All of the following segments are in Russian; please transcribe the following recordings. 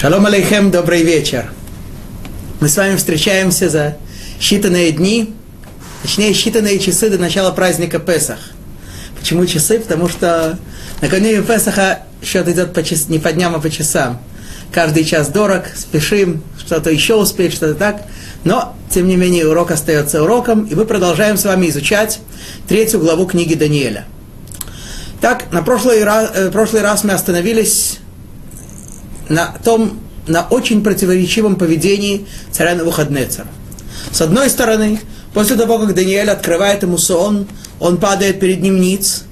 Шалом алейхем, добрый вечер. Мы с вами встречаемся за считанные дни, точнее считанные часы до начала праздника Песах. Почему часы? Потому что накануне Песаха счет идет по час, не по дням, а по часам. Каждый час дорог, спешим, что-то еще успеть, что-то так. Но, тем не менее, урок остается уроком, и мы продолжаем с вами изучать третью главу книги Даниэля. Так, на прошлый раз, э, прошлый раз мы остановились на том, на очень противоречивом поведении царя Навуходнецера. С одной стороны, после того, как Даниэль открывает ему сон, он падает перед ним ниц,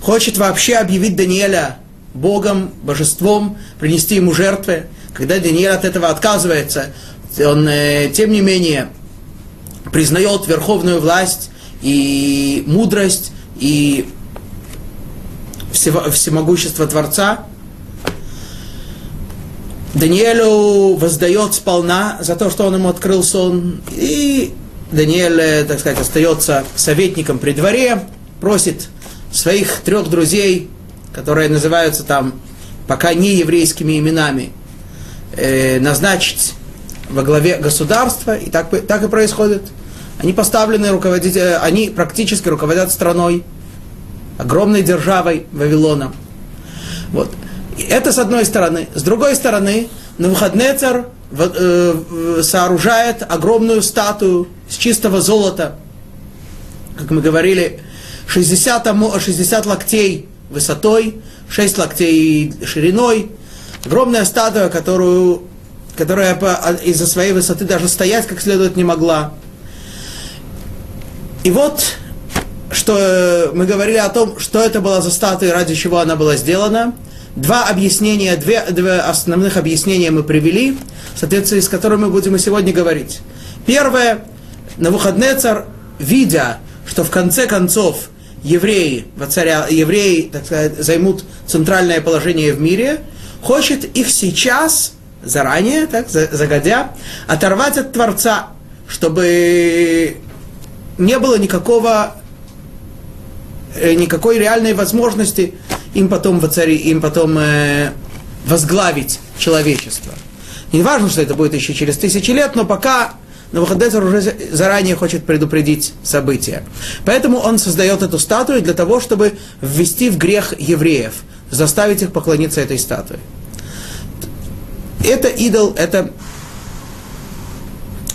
хочет вообще объявить Даниэля Богом, божеством, принести ему жертвы. Когда Даниэль от этого отказывается, он, э, тем не менее, признает верховную власть и мудрость и всемогущество Творца. Даниэлю воздает сполна за то, что он ему открыл сон. И Даниэль, э, так сказать, остается советником при дворе, просит своих трех друзей, которые называются там пока не еврейскими именами, э, назначить во главе государства, и так, так и происходит. Они поставлены руководители, они практически руководят страной, огромной державой Вавилона. Вот. Это с одной стороны. С другой стороны, Навуходнецар э, сооружает огромную статую с чистого золота, как мы говорили, 60, 60 локтей высотой, 6 локтей шириной. Огромная статуя, которую, которая из-за своей высоты даже стоять как следует не могла. И вот, что мы говорили о том, что это была за статуя, ради чего она была сделана. Два объяснения, две, две основных объяснения мы привели, в соответствии с которыми мы будем и сегодня говорить. Первое, на выходный царь, видя, что в конце концов евреи, воцаря, евреи, так сказать, займут центральное положение в мире, хочет их сейчас, заранее, так, загодя, оторвать от Творца, чтобы не было никакого, никакой реальной возможности им потом, воцари, им потом э, возглавить человечество. Не важно, что это будет еще через тысячи лет, но пока Навуходнецар уже заранее хочет предупредить события. Поэтому он создает эту статую для того, чтобы ввести в грех евреев, заставить их поклониться этой статуе. Это идол, это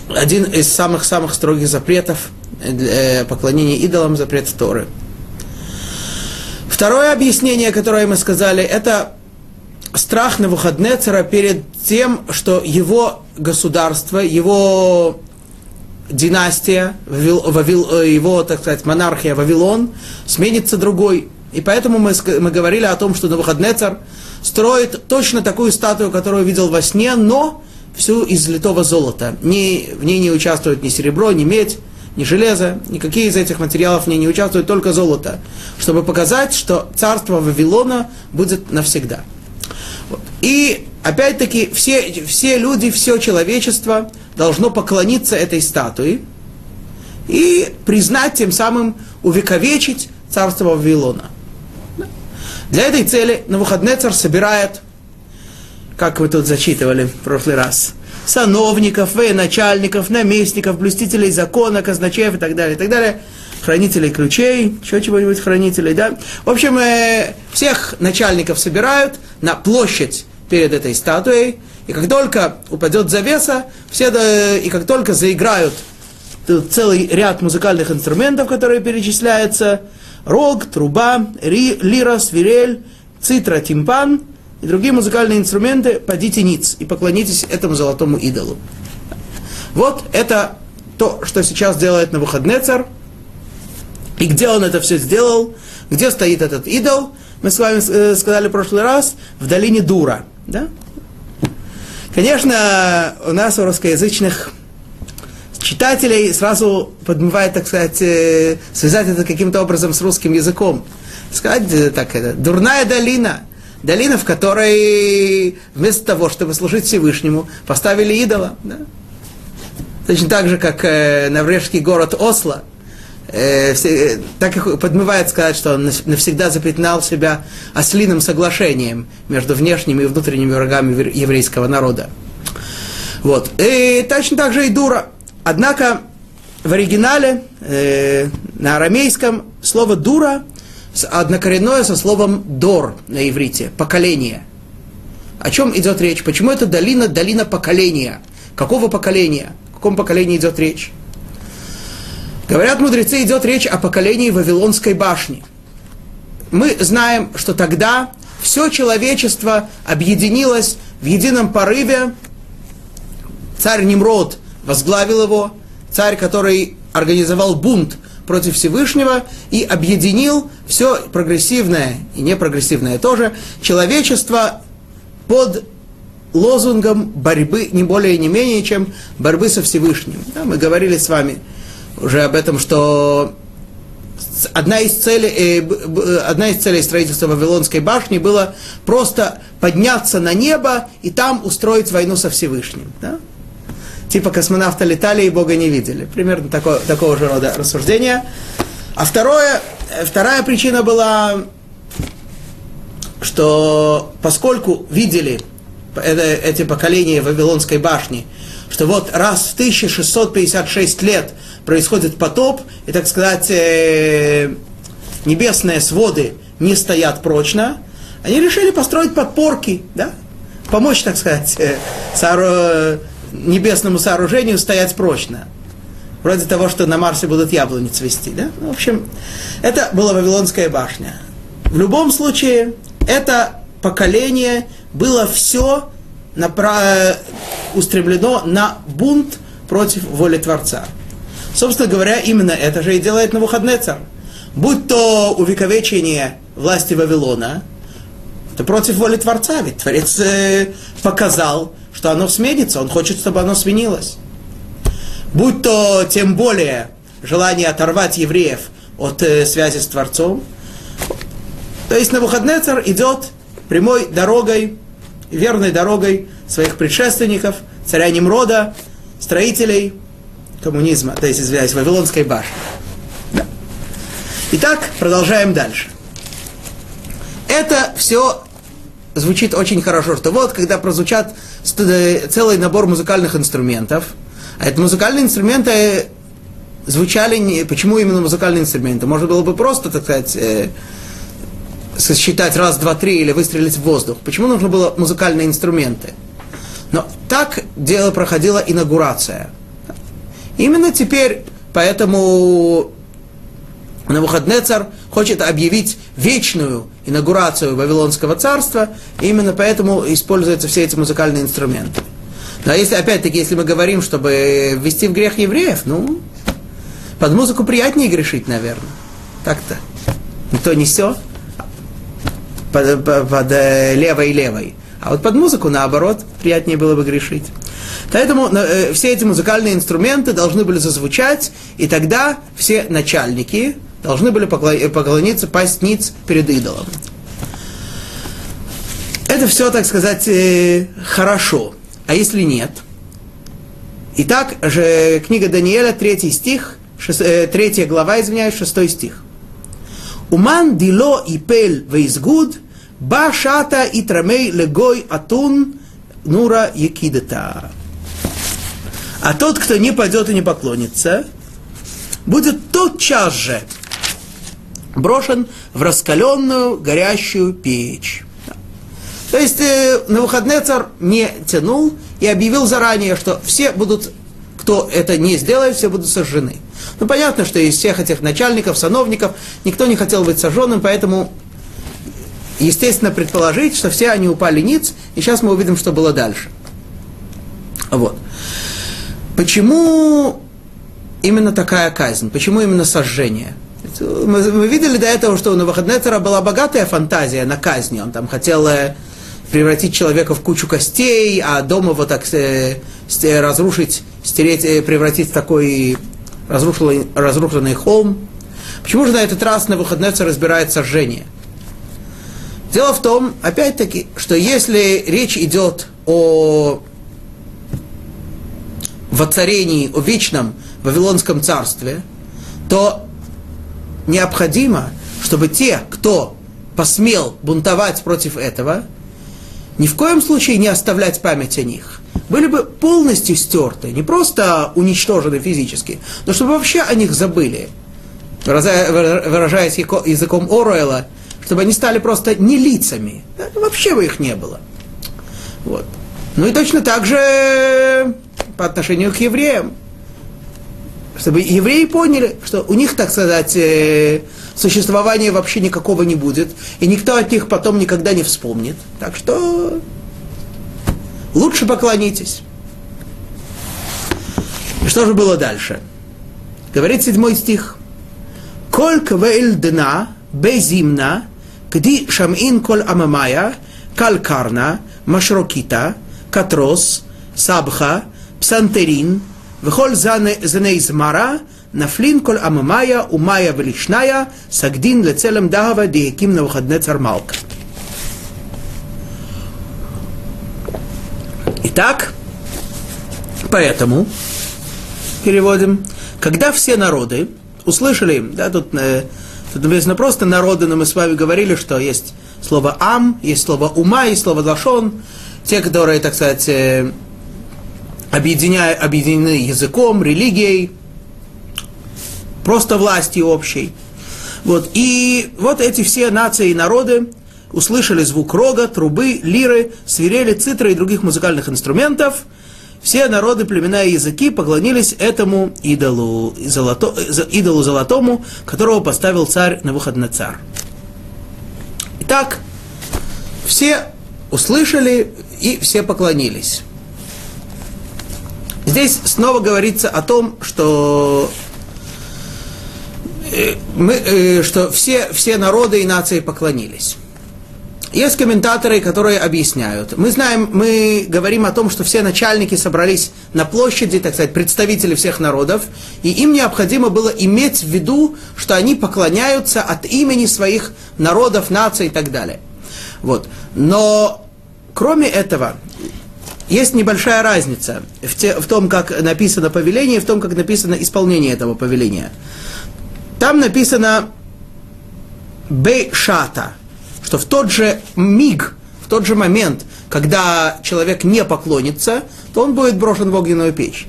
один из самых-самых строгих запретов э, поклонения идолам, запрет Торы. Второе объяснение, которое мы сказали, это страх Навуходнецера перед тем, что его государство, его династия, э, его, так сказать, монархия Вавилон сменится другой. И поэтому мы, мы говорили о том, что Навуходнецар строит точно такую статую, которую видел во сне, но всю из литого золота. Ни, в ней не участвует ни серебро, ни медь, ни железо, никакие из этих материалов в ней не участвуют, только золото, чтобы показать, что царство Вавилона будет навсегда. И опять-таки все, все люди, все человечество должно поклониться этой статуе и признать тем самым, увековечить царство Вавилона. Для этой цели на выходный царь собирает, как вы тут зачитывали в прошлый раз, сановников, военачальников, наместников, блюстителей закона, казначеев и так далее, и так далее, хранителей ключей, еще чего-нибудь хранителей, да. В общем, э, всех начальников собирают на площадь перед этой статуей, и как только упадет завеса, все, да, и как только заиграют целый ряд музыкальных инструментов, которые перечисляются, рог, труба, ри, лира, свирель, цитра, тимпан – и другие музыкальные инструменты, подите ниц и поклонитесь этому золотому идолу. Вот это то, что сейчас делает на выходный царь. И где он это все сделал, где стоит этот идол, мы с вами э, сказали в прошлый раз, в долине Дура. Да? Конечно, у нас, у русскоязычных читателей, сразу подмывает, так сказать, э, связать это каким-то образом с русским языком. Сказать э, так, это дурная долина – Долина, в которой вместо того, чтобы служить Всевышнему, поставили идола. Да? Точно так же, как э, норвежский город Осло, э, э, так и подмывает сказать, что он навсегда запятнал себя ослиным соглашением между внешними и внутренними врагами еврейского народа. Вот. И точно так же и дура. Однако в оригинале, э, на арамейском, слово дура однокоренное со словом дор на иврите, поколение. О чем идет речь? Почему это долина, долина поколения? Какого поколения? О каком поколении идет речь? Говорят мудрецы, идет речь о поколении Вавилонской башни. Мы знаем, что тогда все человечество объединилось в едином порыве. Царь Немрод возглавил его, царь, который организовал бунт против Всевышнего и объединил все прогрессивное и непрогрессивное тоже человечество под лозунгом борьбы не более не менее, чем борьбы со Всевышним. Да, мы говорили с вами уже об этом, что одна из целей, э, одна из целей строительства Вавилонской башни была просто подняться на небо и там устроить войну со Всевышним. Да? Типа космонавта летали и Бога не видели. Примерно такого, такого же рода рассуждения. А второе, э, вторая причина была, что поскольку видели это, эти поколения Вавилонской башни, что вот раз в 1656 лет происходит потоп, и, так сказать, э, небесные своды не стоят прочно, они решили построить подпорки, да? помочь, так сказать, э. Небесному сооружению стоять прочно. Вроде того, что на Марсе будут яблони цвести. Да? Ну, в общем, это была Вавилонская башня. В любом случае, это поколение было все направ... устремлено на бунт против воли Творца. Собственно говоря, именно это же и делает на выходные царь. Будь то увековечение власти Вавилона, это против воли Творца, ведь Творец э, показал, что оно сменится, он хочет, чтобы оно сменилось. Будь то тем более желание оторвать евреев от э, связи с Творцом. То есть на выходные царь идет прямой дорогой, верной дорогой своих предшественников, царя Немрода, строителей коммунизма, то есть, извиняюсь, Вавилонской башни. Да. Итак, продолжаем дальше. Это все звучит очень хорошо, что вот, когда прозвучат целый набор музыкальных инструментов, а это музыкальные инструменты звучали, не, почему именно музыкальные инструменты? Можно было бы просто, так сказать, э, сосчитать раз, два, три или выстрелить в воздух. Почему нужно было музыкальные инструменты? Но так дело проходила инаугурация. Именно теперь, поэтому Навуходнецар хочет объявить вечную инаугурацию Вавилонского царства, и именно поэтому используются все эти музыкальные инструменты. Но если, опять-таки, если мы говорим, чтобы ввести в грех евреев, ну, под музыку приятнее грешить, наверное. Так-то. Никто не все. Под, под, под э, левой левой. А вот под музыку, наоборот, приятнее было бы грешить. Поэтому э, все эти музыкальные инструменты должны были зазвучать, и тогда все начальники должны были поклониться, пасть ниц перед идолом. Это все, так сказать, э, хорошо. А если нет? Итак, же книга Даниэля, третий стих, шест, э, третья глава, извиняюсь, шестой стих. Уман дило и пель вейзгуд, ба шата и трамей легой атун нура якидата. А тот, кто не пойдет и не поклонится, будет тотчас же брошен в раскаленную горящую печь. То есть э, на выходные царь не тянул и объявил заранее, что все будут, кто это не сделает, все будут сожжены. Ну, понятно, что из всех этих начальников, сановников, никто не хотел быть сожженным, поэтому, естественно, предположить, что все они упали ниц, и сейчас мы увидим, что было дальше. Вот. Почему именно такая казнь? Почему именно сожжение? Мы, мы видели до этого, что у Навуходнецера была богатая фантазия на казни. Он там хотел э, превратить человека в кучу костей, а дома вот так э, разрушить, стереть, э, превратить в такой разрушенный, разрушенный холм. Почему же на этот раз на Навуходнецер разбирает сожжение? Дело в том, опять-таки, что если речь идет о воцарении, о вечном Вавилонском царстве, то необходимо, чтобы те, кто посмел бунтовать против этого, ни в коем случае не оставлять память о них. Были бы полностью стерты, не просто уничтожены физически, но чтобы вообще о них забыли. Выражаясь языком Оруэлла, чтобы они стали просто не лицами. Вообще бы их не было. Вот. Ну и точно так же по отношению к евреям. Чтобы евреи поняли, что у них, так сказать, э, существования вообще никакого не будет, и никто от них потом никогда не вспомнит. Так что лучше поклонитесь. И что же было дальше? Говорит седьмой стих. Коль дна безимна, кди шамин коль амамая, калькарна, машрокита, катрос, сабха, псантерин, Вехоль заней змара, нафлин коль амамая, умая велишная, сагдин лецелем дагава, деяким на выходне цармалка. Итак, поэтому, переводим, когда все народы услышали, да, тут, э, тут написано просто народы, но мы с вами говорили, что есть слово «ам», есть слово «ума», есть слово «лашон», те, которые, так сказать, э, объединяя, объединены языком, религией, просто властью общей. Вот. И вот эти все нации и народы услышали звук рога, трубы, лиры, свирели, цитры и других музыкальных инструментов. Все народы, племена и языки поклонились этому идолу, золото, идолу золотому, которого поставил царь Навуходнецар. Итак, все услышали и все поклонились. Здесь снова говорится о том, что э, мы, э, что все, все народы и нации поклонились. Есть комментаторы, которые объясняют. Мы знаем, мы говорим о том, что все начальники собрались на площади, так сказать, представители всех народов, и им необходимо было иметь в виду, что они поклоняются от имени своих народов, наций и так далее. Вот. Но кроме этого, есть небольшая разница в, те, в том, как написано повеление, и в том, как написано исполнение этого повеления. Там написано бейшата, что в тот же миг, в тот же момент, когда человек не поклонится, то он будет брошен в огненную печь.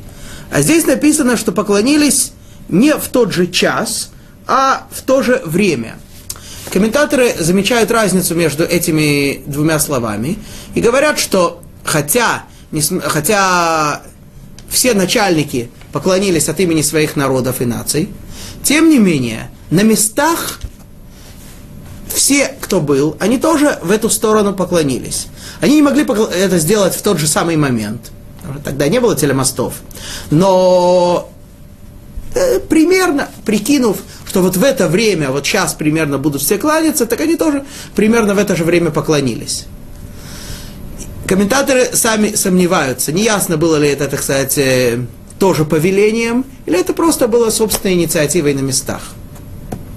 А здесь написано, что поклонились не в тот же час, а в то же время. Комментаторы замечают разницу между этими двумя словами и говорят, что хотя, хотя все начальники поклонились от имени своих народов и наций, тем не менее, на местах все, кто был, они тоже в эту сторону поклонились. Они не могли это сделать в тот же самый момент. Тогда не было телемостов. Но э, примерно, прикинув, что вот в это время, вот сейчас примерно будут все кланяться, так они тоже примерно в это же время поклонились. Комментаторы сами сомневаются, неясно было ли это, так сказать, э, тоже повелением, или это просто было собственной инициативой на местах.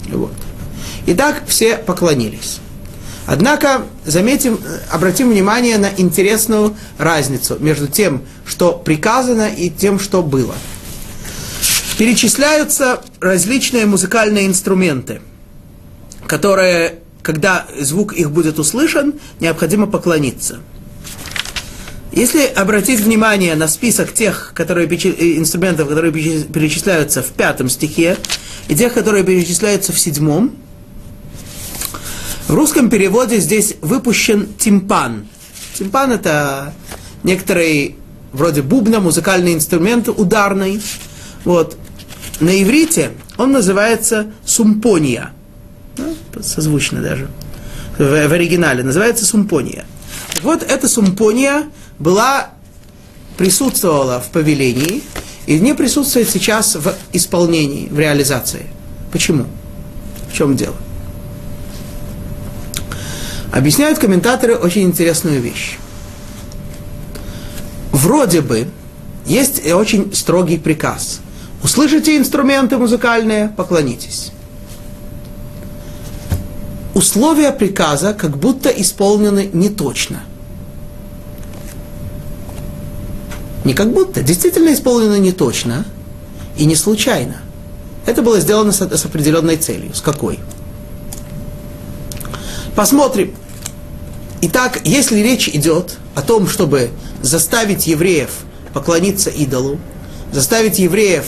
Вот. Итак, все поклонились. Однако, заметим, обратим внимание на интересную разницу между тем, что приказано, и тем, что было. Перечисляются различные музыкальные инструменты, которые, когда звук их будет услышан, необходимо поклониться – если обратить внимание на список тех которые, э, инструментов, которые перечисляются в пятом стихе, и тех, которые перечисляются в седьмом, в русском переводе здесь выпущен тимпан. Тимпан – это некоторый вроде бубна, музыкальный инструмент ударный. Вот. На иврите он называется сумпония. Ну, созвучно даже. В, в оригинале называется сумпония. Вот эта сумпония была, присутствовала в повелении и не присутствует сейчас в исполнении, в реализации. Почему? В чем дело? Объясняют комментаторы очень интересную вещь. Вроде бы есть очень строгий приказ. Услышите инструменты музыкальные, поклонитесь. Условия приказа как будто исполнены не точно. Не как будто, действительно исполнено не точно и не случайно. Это было сделано с, с определенной целью. С какой? Посмотрим. Итак, если речь идет о том, чтобы заставить евреев поклониться идолу, заставить евреев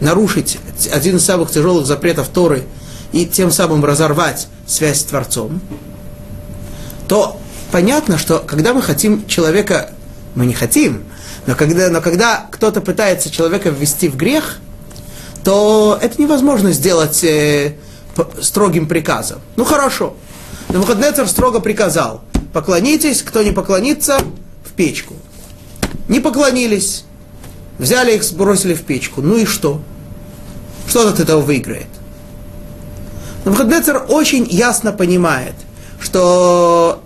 нарушить один из самых тяжелых запретов Торы и тем самым разорвать связь с Творцом, то понятно, что когда мы хотим человека, мы не хотим, но когда, но когда кто-то пытается человека ввести в грех, то это невозможно сделать э, строгим приказом. Ну хорошо. Навуходнецер строго приказал, поклонитесь, кто не поклонится, в печку. Не поклонились, взяли их, сбросили в печку. Ну и что? Что от этого выиграет? Навуходнецер очень ясно понимает, что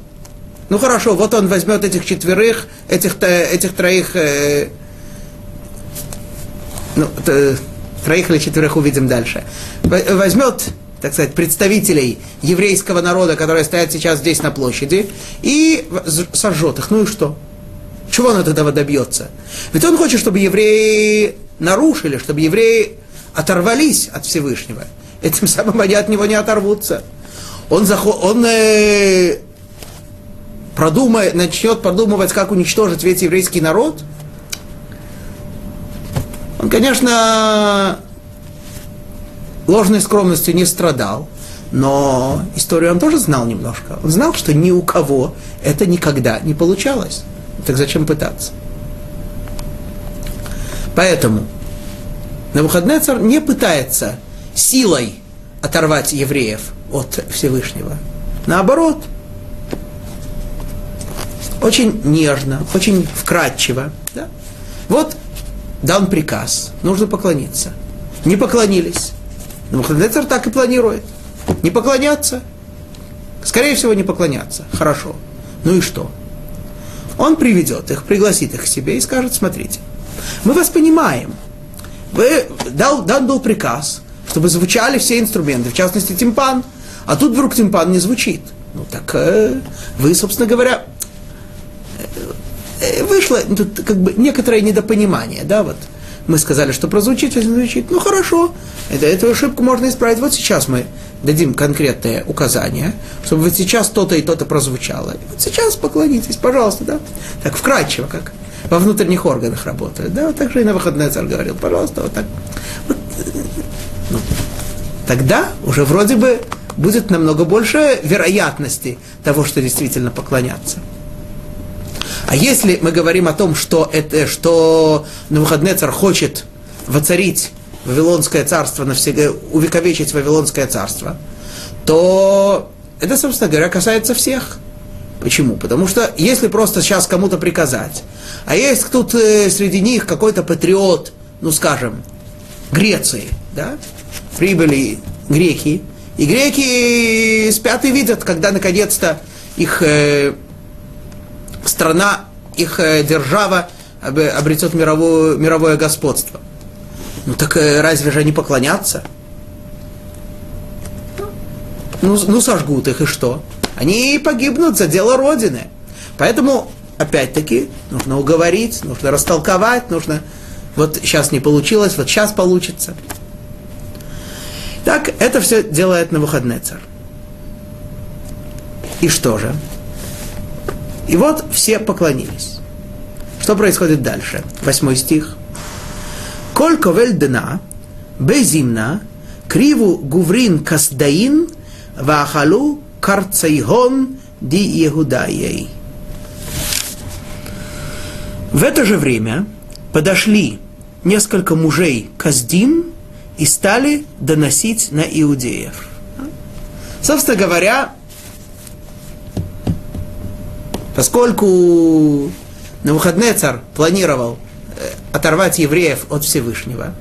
ну хорошо, вот он возьмет этих четверых, этих, этих троих, э, ну, троих или четверых увидим дальше. Возьмет, так сказать, представителей еврейского народа, которые стоят сейчас здесь на площади, и сожжет их. Ну и что? Чего он от этого добьется? Ведь он хочет, чтобы евреи нарушили, чтобы евреи оторвались от Всевышнего. Этим самым они от него не оторвутся. Он, заход, он э, продумает, начнет продумывать, как уничтожить весь еврейский народ, он, конечно, ложной скромностью не страдал, но историю он тоже знал немножко. Он знал, что ни у кого это никогда не получалось. Так зачем пытаться? Поэтому Навуходнецар не пытается силой оторвать евреев от Всевышнего. Наоборот, очень нежно, очень вкрадчиво. Да? Вот дан приказ, нужно поклониться. Не поклонились. Но Мухаммедцар так и планирует. Не поклоняться. Скорее всего, не поклоняться. Хорошо. Ну и что? Он приведет их, пригласит их к себе и скажет, смотрите, мы вас понимаем. Вы, дал, дан был приказ, чтобы звучали все инструменты, в частности тимпан, а тут вдруг тимпан не звучит. Ну так э, вы, собственно говоря, вышло тут как бы некоторое недопонимание, да, вот мы сказали, что прозвучит, если звучит, ну хорошо, это, эту ошибку можно исправить. Вот сейчас мы дадим конкретные указания, чтобы вот сейчас то-то и то-то прозвучало. И вот сейчас поклонитесь, пожалуйста, да, так вкрадчиво, как во внутренних органах работает, да, вот так же и на выходной царь говорил, пожалуйста, вот так. Вот, ну, тогда уже вроде бы будет намного больше вероятности того, что действительно поклоняться. А если мы говорим о том, что, это, что Навуходнецар хочет воцарить Вавилонское царство навсегда, увековечить Вавилонское царство, то это, собственно говоря, касается всех. Почему? Потому что если просто сейчас кому-то приказать, а есть тут э, среди них какой-то патриот, ну скажем, Греции, да, прибыли греки, и греки спят и видят, когда наконец-то их э, страна, их э, держава обретет мировое, мировое господство. Ну так э, разве же они поклонятся? Ну, ну сожгут их и что? Они погибнут за дело Родины. Поэтому, опять-таки, нужно уговорить, нужно растолковать, нужно... Вот сейчас не получилось, вот сейчас получится. Так, это все делает на выходный царь. И что же? И вот все поклонились. Что происходит дальше? Восьмой стих. Коль ковель дена, безимна, криву гуврин касдаин, вахалу карцайгон ди Егудаей. В это же время подошли несколько мужей Каздим и стали доносить на иудеев. Собственно говоря, Поскольку на выходные царь планировал э, оторвать евреев от Всевышнего,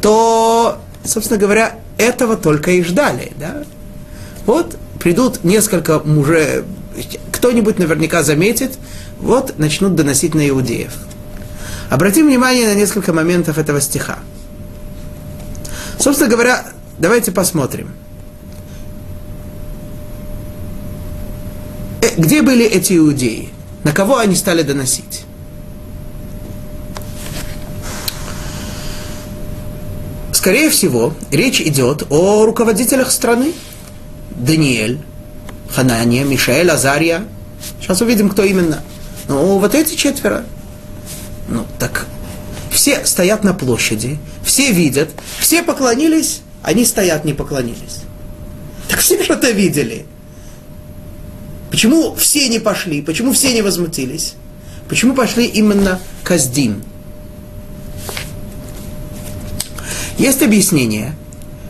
то, собственно говоря, этого только и ждали. Да? Вот придут несколько мужей, кто-нибудь наверняка заметит, вот начнут доносить на иудеев. Обратим внимание на несколько моментов этого стиха. Собственно говоря, давайте посмотрим – где были эти иудеи? На кого они стали доносить? скорее всего, речь идет о руководителях страны. Даниэль, Ханания, Мишель, Азария. Сейчас увидим, кто именно. Ну, вот эти четверо. Ну, так все стоят на площади, все видят, все поклонились, они стоят, не поклонились. Так все что-то видели. Почему все не пошли? Почему все не возмутились? Почему пошли именно Каздим? Есть объяснение,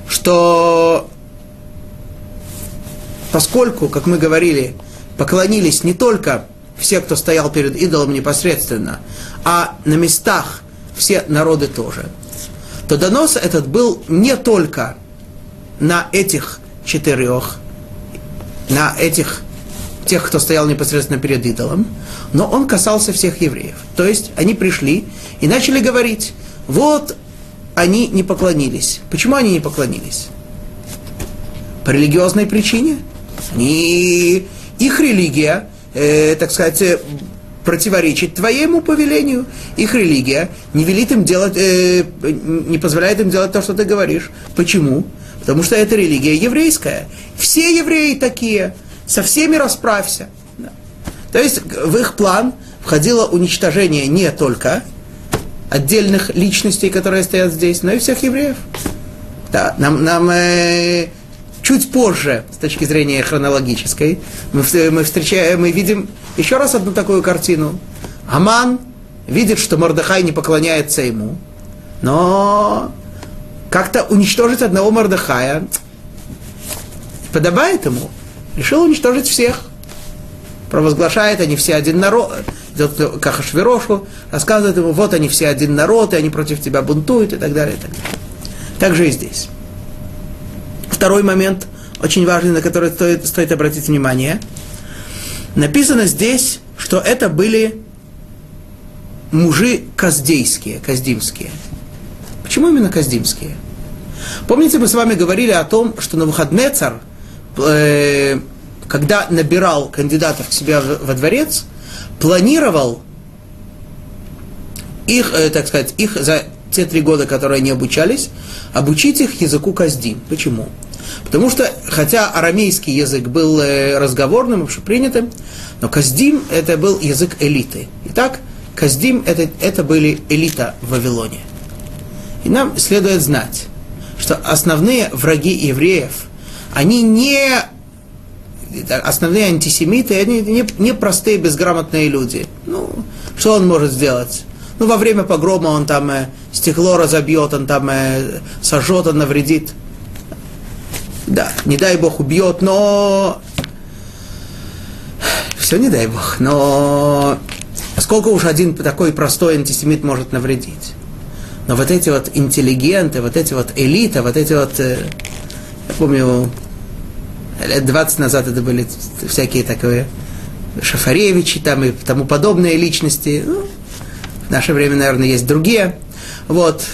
что поскольку, как мы говорили, поклонились не только все, кто стоял перед идолом непосредственно, а на местах все народы тоже, то донос этот был не только на этих четырех, на этих тех, кто стоял непосредственно перед идолом, но он касался всех евреев. То есть они пришли и начали говорить, вот они не поклонились. Почему они не поклонились? По религиозной причине. Они, их религия, э, так сказать, э, противоречит твоему повелению. Их религия не велит им делать, э, не позволяет им делать то, что ты говоришь. Почему? Потому что это религия еврейская. Все евреи такие. Со всеми расправься. Да. То есть в их план входило уничтожение не только отдельных личностей, которые стоят здесь, но и всех евреев. Да, нам, нам э, чуть позже, с точки зрения хронологической, мы, мы встречаем, мы видим еще раз одну такую картину. Аман видит, что Мордыхай не поклоняется ему, но как-то уничтожить одного Мордыхая подобает ему. Решил уничтожить всех. Провозглашает, они все один народ, идет к Ахашвирошу, рассказывает ему, вот они все один народ, и они против тебя бунтуют, и так далее, и так далее. Так же и здесь. Второй момент, очень важный, на который стоит, стоит обратить внимание. Написано здесь, что это были мужи каздейские, каздимские. Почему именно каздимские? Помните, мы с вами говорили о том, что на выходный царь, э, когда набирал кандидатов к себе во дворец, планировал их, э, так сказать, их за те три года, которые они обучались, обучить их языку каздим. Почему? Потому что, хотя арамейский язык был э, разговорным, общепринятым, но каздим это был язык элиты. Итак, каздим это, это были элита в Вавилоне. И нам следует знать, что основные враги евреев, они не основные антисемиты, они не, простые безграмотные люди. Ну, что он может сделать? Ну, во время погрома он там э, стекло разобьет, он там э, сожжет, он навредит. Да, не дай Бог убьет, но... Все не дай Бог, но сколько уж один такой простой антисемит может навредить? Но вот эти вот интеллигенты, вот эти вот элита, вот эти вот... Э, помню, лет 20 назад это были всякие такие Шафаревичи там и тому подобные личности. Ну, в наше время, наверное, есть другие. Вот.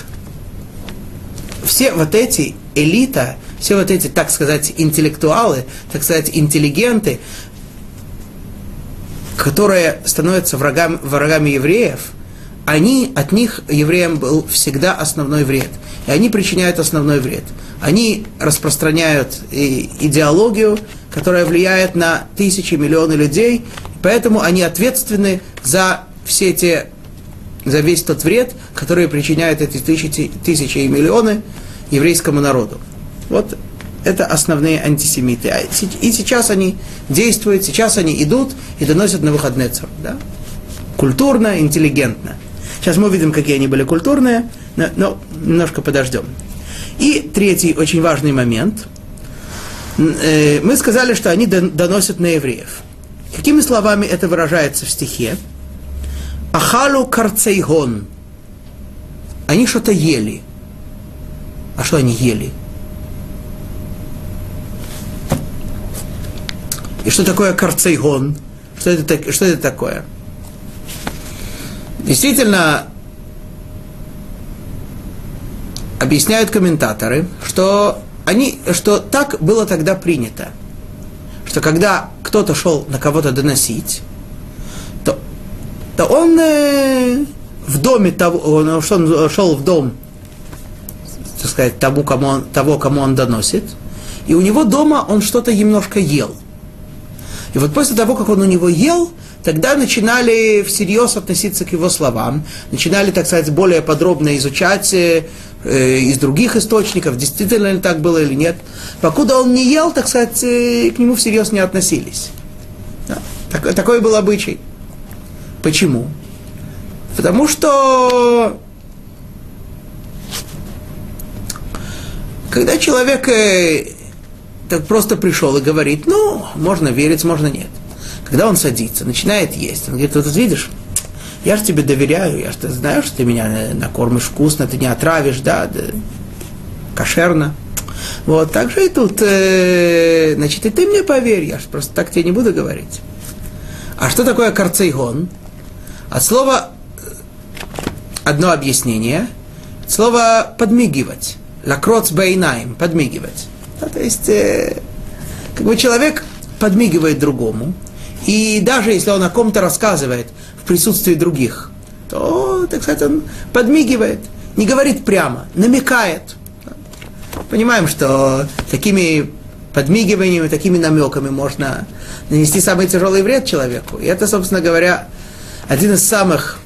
Все вот эти элита, все вот эти, так сказать, интеллектуалы, так сказать, интеллигенты, которые становятся врагами, врагами евреев, они, от них евреям был всегда основной вред. И они причиняют основной вред они распространяют идеологию, которая влияет на тысячи, миллионы людей, поэтому они ответственны за все те, за весь тот вред, который причиняют эти тысячи, тысячи и миллионы еврейскому народу. Вот это основные антисемиты. А и сейчас они действуют, сейчас они идут и доносят на выходные царь. Да? Культурно, интеллигентно. Сейчас мы увидим, какие они были культурные, но, но немножко подождем. И третий очень важный момент. Э, мы сказали, что они доносят на евреев. Какими словами это выражается в стихе? Ахалу карцейгон. Они что-то ели. А что они ели? И что такое карцейгон? Что это, что это такое? Действительно, объясняют комментаторы, что, они, что так было тогда принято. Что когда кто-то шел на кого-то доносить, то, то он э, в доме того, он, что он шел в дом, сказать, тому, кому он, того, кому он доносит, и у него дома он что-то немножко ел. И вот после того, как он у него ел, тогда начинали всерьез относиться к его словам, начинали, так сказать, более подробно изучать э, из других источников, действительно ли так было или нет. Покуда он не ел, так сказать, э, к нему всерьез не относились. Да? Так, такой был обычай. Почему? Потому что когда человек э, так просто пришел и говорит, ну, можно верить, можно нет. Когда он садится, начинает есть, он говорит, вот видишь, я же тебе доверяю, я же знаю, что ты меня накормишь вкусно, ты не отравишь, да, да кошерно. Вот, так же и тут, э, значит, и ты мне поверь, я же просто так тебе не буду говорить. А что такое карцейгон? От слова одно объяснение, слово подмигивать, лакроц бейнаем, подмигивать. Да, то есть, э, как бы человек подмигивает другому, и даже если он о ком-то рассказывает в присутствии других, то, так сказать, он подмигивает, не говорит прямо, намекает. Понимаем, что такими подмигиваниями, такими намеками можно нанести самый тяжелый вред человеку. И это, собственно говоря, один из самых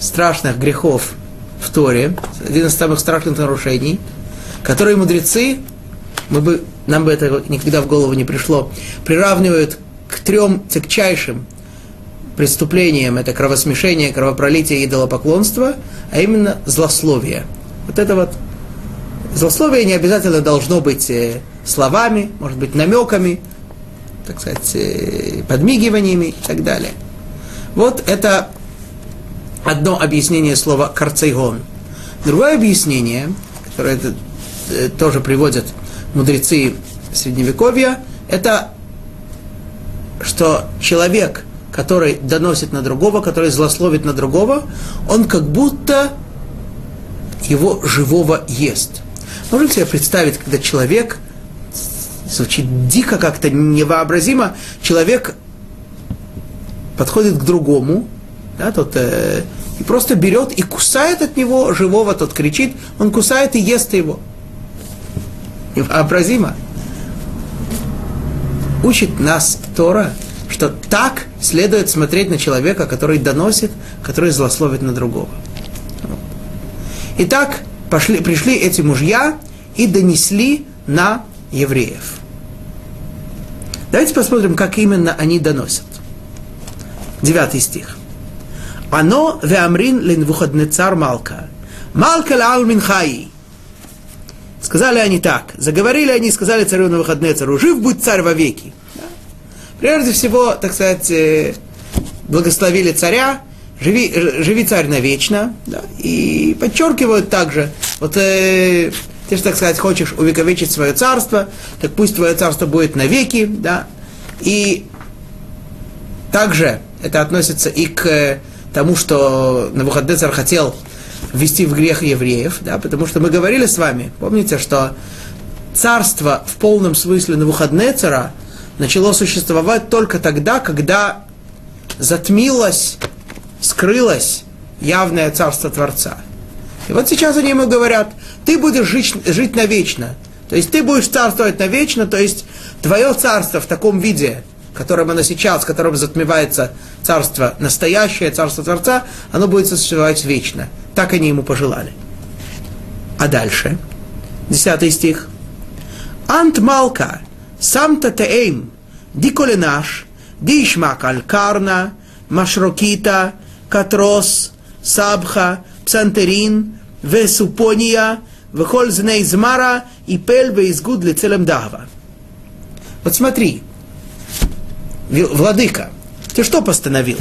страшных грехов в Торе, один из самых страшных нарушений, которые мудрецы мы бы, нам бы это никогда в голову не пришло, приравнивают к трем тягчайшим преступлениям. Это кровосмешение, кровопролитие идолопоклонство, а именно злословие. Вот это вот злословие не обязательно должно быть э, словами, может быть намеками, так сказать, э, подмигиваниями и так далее. Вот это одно объяснение слова «карцейгон». Другое объяснение, которое э, тоже приводят мудрецы Средневековья, это что человек, который доносит на другого, который злословит на другого, он как будто его живого ест. Можем себе представить, когда человек, звучит дико как-то невообразимо, человек подходит к другому, да, тот, э, и просто берет и кусает от него живого, тот кричит, он кусает и ест его невообразимо. Учит нас Тора, что так следует смотреть на человека, который доносит, который злословит на другого. Итак, пошли, пришли эти мужья и донесли на евреев. Давайте посмотрим, как именно они доносят. Девятый стих. Оно веамрин ленвуходнецар малка. Малка лаал минхаи. Сказали они так, заговорили они, сказали царю на выходные царю, жив будь царь вовеки. Да? Прежде всего, так сказать, э, благословили царя, живи, живи царь навечно, да? и подчеркивают также, вот э, ты же, так сказать, хочешь увековечить свое царство, так пусть твое царство будет навеки, да, и также это относится и к э, тому, что Навуходнецар хотел ввести в грех евреев, да, потому что мы говорили с вами, помните, что царство в полном смысле Навуходнецера начало существовать только тогда, когда затмилось, скрылось явное царство Творца. И вот сейчас они ему говорят, ты будешь жить, жить навечно. То есть ты будешь царствовать навечно, то есть твое царство в таком виде, которым оно сейчас, которым затмевается царство настоящее, царство Творца, оно будет существовать вечно. Так они ему пожелали. А дальше, десятый стих. Ант малка, самта теэйм, диколинаш, дишмак карна, машрокита, катрос, сабха, псантерин, весупония, вехоль зней змара, и пель веизгуд лицелем дава. Вот смотри, владыка, ты что постановил?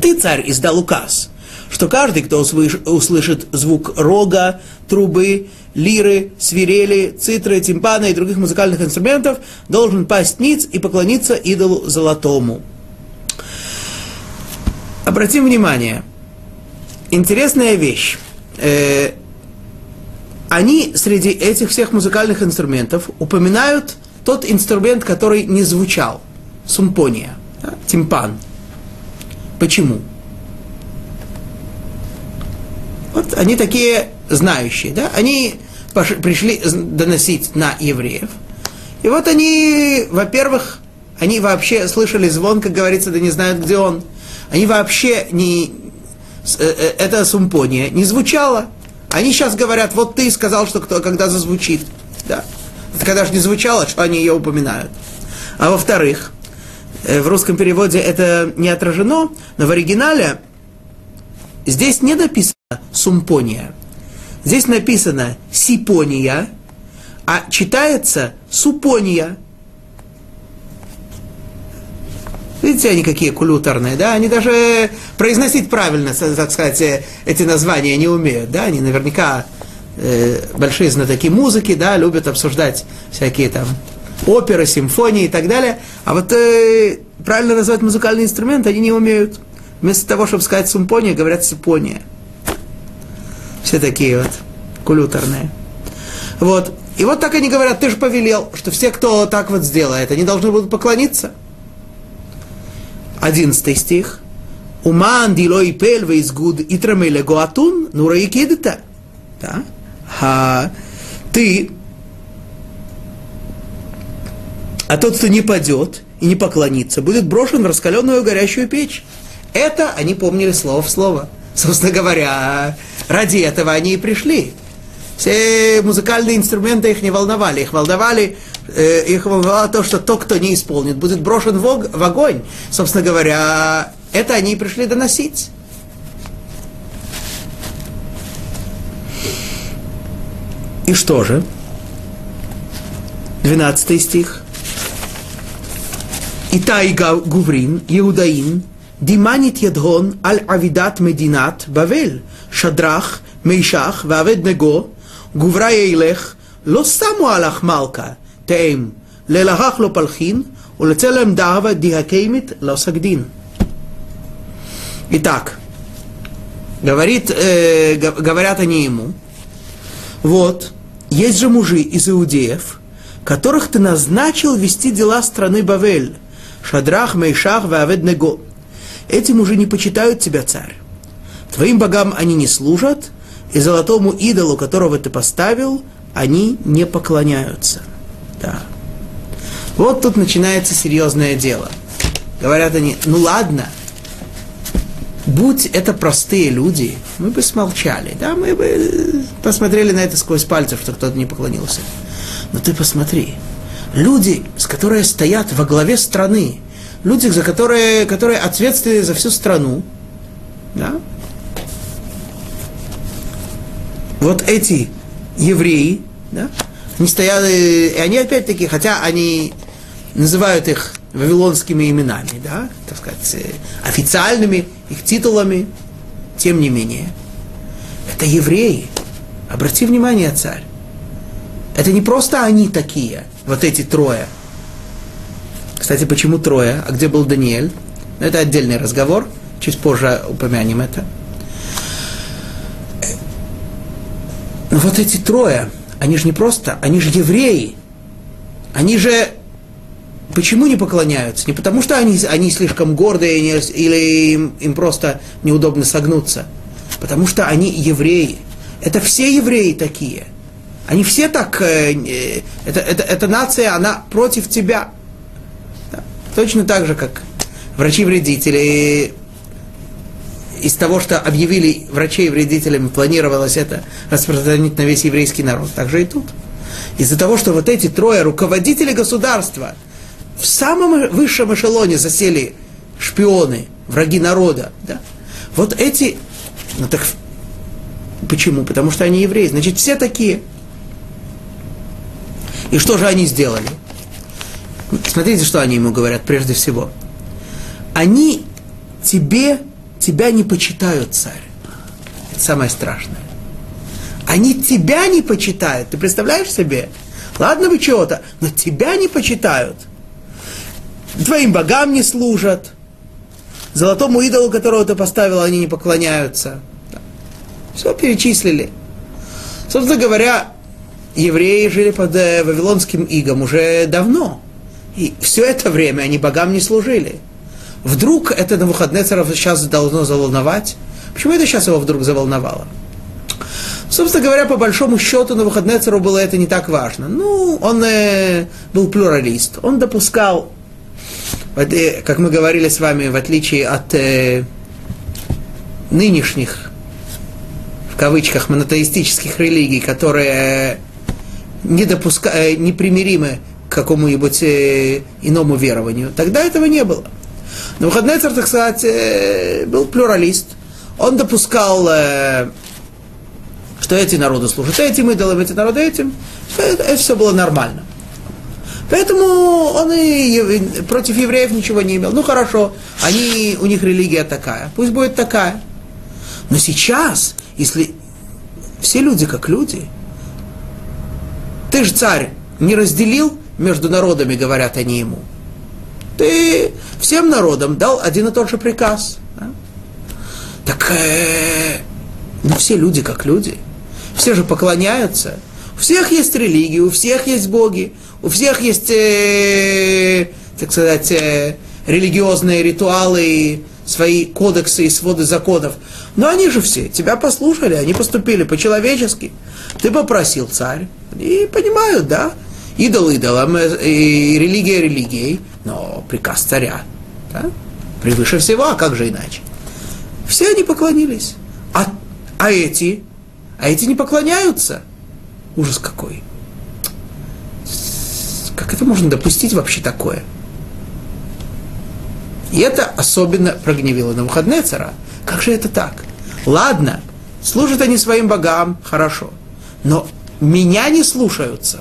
Ты, царь, издал указ, что каждый, кто услышит звук рога, трубы, лиры, свирели, цитры, тимпана и других музыкальных инструментов, должен пасть ниц и поклониться идолу золотому. Обратим внимание, интересная вещь. Э, они среди этих всех музыкальных инструментов упоминают тот инструмент, который не звучал – сумпония, тимпан. Почему? Вот они такие знающие, да, они пришли доносить на евреев. И вот они, во-первых, они вообще слышали звон, как говорится, да не знают, где он. Они вообще не... Э, э, это сумпония не звучало. Они сейчас говорят, вот ты сказал, что кто, когда зазвучит. Да. Когда же не звучало, что они ее упоминают. А во-вторых, э, в русском переводе это не отражено, но в оригинале здесь не написано сумпония. Здесь написано сипония, а читается супония. Видите, они какие культурные, да? Они даже произносить правильно, так сказать, э, эти названия не умеют, да? Они наверняка э, большие знатоки музыки, да, любят обсуждать всякие там оперы, симфонии и так далее. А вот э, правильно назвать музыкальный инструмент они не умеют. Вместо того, чтобы сказать симфония, говорят симфония. Все такие вот культурные. Вот. И вот так они говорят, ты же повелел, что все, кто так вот сделает, они должны будут поклониться. Одиннадцатый стих. Уман дилой пель вейзгуд итрамеле гоатун нура икидета. Да? А ты, а тот, кто не падет и не поклонится, будет брошен в раскаленную горящую печь. Это они помнили слово в слово. Собственно говоря, ради этого они и пришли. Все музыкальные инструменты их не волновали. Их волновали, э, их волновало то, что тот, кто не исполнит, будет брошен в, в огонь. Собственно говоря, это они и пришли доносить. И что же? 12 стих. Итай Гуврин, Иудаин, Диманит Ядгон аль Авидат Мединат Бавель, Шадрах, Мейшах, Вавед Него, גוברה ילך, לא שמו עלך מלכה, תאם, ללהך לא פלחין, ולצלם דהבה дихакеймит לא сагдин. Итак, говорит, э, говорят они ему, вот, есть же мужи из иудеев, которых ты назначил вести дела страны Бавель, Шадрах, Мейшах, Ваведнего. Эти мужи не почитают тебя, царь. Твоим богам они не служат, и золотому идолу, которого ты поставил, они не поклоняются. Да. Вот тут начинается серьезное дело. Говорят они, ну ладно, будь это простые люди, мы бы смолчали, да, мы бы посмотрели на это сквозь пальцы, что кто-то не поклонился. Но ты посмотри, люди, с которые стоят во главе страны, люди, за которые, которые ответственны за всю страну, да, вот эти евреи, да, они стояли, и они опять-таки, хотя они называют их вавилонскими именами, да, так сказать, э, официальными их титулами, тем не менее, это евреи. Обрати внимание, царь. Это не просто они такие, вот эти трое. Кстати, почему трое? А где был Даниэль? Это отдельный разговор, чуть позже упомянем это. Но вот эти трое, они же не просто, они же евреи. Они же почему не поклоняются? Не потому что они, они слишком гордые или им, им просто неудобно согнуться. Потому что они евреи. Это все евреи такие. Они все так... Э, э, это, это, эта нация, она против тебя. Точно так же, как врачи-вредители из того, что объявили врачей вредителями, планировалось это распространить на весь еврейский народ. Так же и тут. Из-за того, что вот эти трое руководители государства в самом высшем эшелоне засели шпионы, враги народа, да? вот эти, ну так почему? Потому что они евреи, значит все такие. И что же они сделали? Смотрите, что они ему говорят прежде всего. Они тебе тебя не почитают, царь. Это самое страшное. Они тебя не почитают. Ты представляешь себе? Ладно бы чего-то, но тебя не почитают. Твоим богам не служат. Золотому идолу, которого ты поставил, они не поклоняются. Все перечислили. Собственно говоря, евреи жили под э, вавилонским игом уже давно. И все это время они богам не служили. Вдруг это на выходные сейчас должно заволновать? Почему это сейчас его вдруг заволновало? Собственно говоря, по большому счету, на выходные цару было это не так важно. Ну, он э, был плюралист, он допускал, э, как мы говорили с вами, в отличие от э, нынешних, в кавычках, монотеистических религий, которые не допуска, э, непримиримы какому-нибудь э, иному верованию, тогда этого не было. Но выходный царь, так сказать, э, был плюралист. Он допускал э, что эти народы служат этим идолам, эти народы этим. Это все было нормально. Поэтому он и против евреев ничего не имел. Ну хорошо, они, у них религия такая, пусть будет такая. Но сейчас, если все люди как люди, ты же царь не разделил между народами, говорят они ему. Ты всем народам дал один и тот же приказ. Да? Так, э, ну все люди как люди. Все же поклоняются. У всех есть религии, у всех есть боги, у всех есть, э, так сказать, э, религиозные ритуалы, свои кодексы и своды законов. Но они же все тебя послушали, они поступили по-человечески. Ты попросил царь, и понимают, да, идол идолом, э, и религия религией, но приказ царя, да, превыше всего, а как же иначе? Все они поклонились. А, а эти, а эти не поклоняются. Ужас какой. Как это можно допустить вообще такое? И это особенно прогневило на выходные цара. Как же это так? Ладно, служат они своим богам, хорошо. Но меня не слушаются.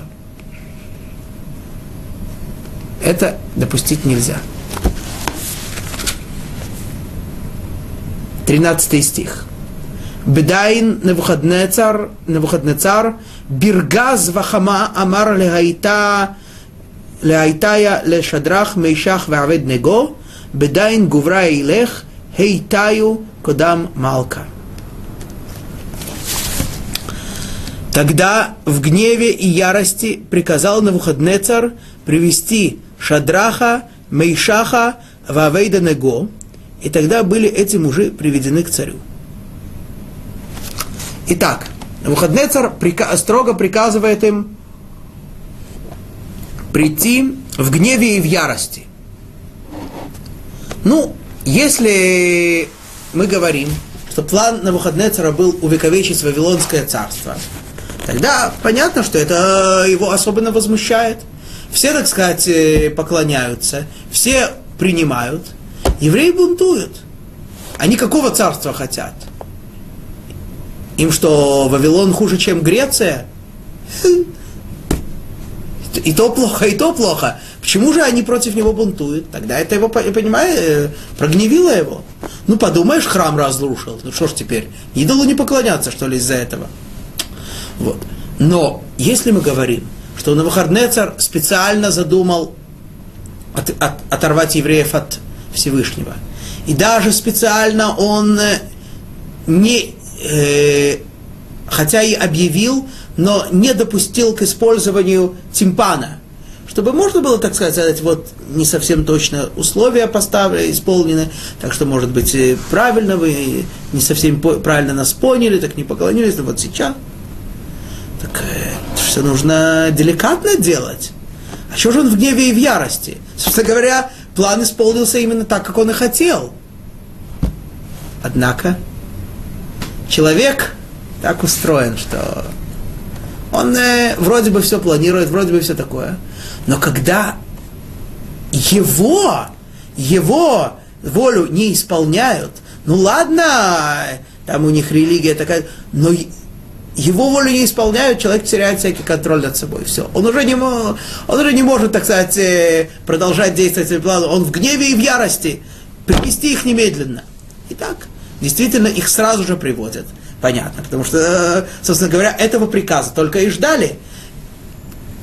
Это допустить нельзя. Тринадцатый стих. Бедайн Навуходнецар, Навуходнецар, Биргаз Вахама Амар Лехайта, Лехайтая Лешадрах Мейшах Вавед Него, Бедайн Гувра Илех, Хейтаю Кодам Малка. Тогда в гневе и ярости приказал Навуходнецар привести Шадраха, Мейшаха, Вавейда Него, и тогда были эти мужи приведены к царю. Итак, Навуходнецар прика- строго приказывает им прийти в гневе и в ярости. Ну, если мы говорим, что план Навуходнецара был увековечить Вавилонское царство, тогда понятно, что это его особенно возмущает. Все, так сказать, э, поклоняются, все принимают. Евреи бунтуют. Они какого царства хотят? Им что, Вавилон хуже, чем Греция? И то плохо, и то плохо. Почему же они против него бунтуют? Тогда это его, понимаешь, э, прогневило его. Ну, подумаешь, храм разрушил. Ну, что ж теперь, идолу не поклоняться, что ли, из-за этого? Вот. Но, если мы говорим, что Навуходнецар специально задумал от, от, оторвать евреев от Всевышнего, и даже специально он э, не э, хотя и объявил, но не допустил к использованию тимпана, чтобы можно было, так сказать, вот не совсем точно условия поставлены, исполнены, так что, может быть, правильно вы не совсем правильно нас поняли, так не поклонились, но вот сейчас. Так э, все нужно деликатно делать. А что же он в гневе и в ярости? Собственно говоря, план исполнился именно так, как он и хотел. Однако, человек так устроен, что он э, вроде бы все планирует, вроде бы все такое. Но когда его, его волю не исполняют, ну ладно, там у них религия такая, но его волю не исполняют, человек теряет всякий контроль над собой. Все. Он уже не, он уже не может, так сказать, э, продолжать действовать своим планом. Он в гневе и в ярости. Привести их немедленно. Итак, действительно, их сразу же приводят понятно. Потому что, э, собственно говоря, этого приказа только и ждали.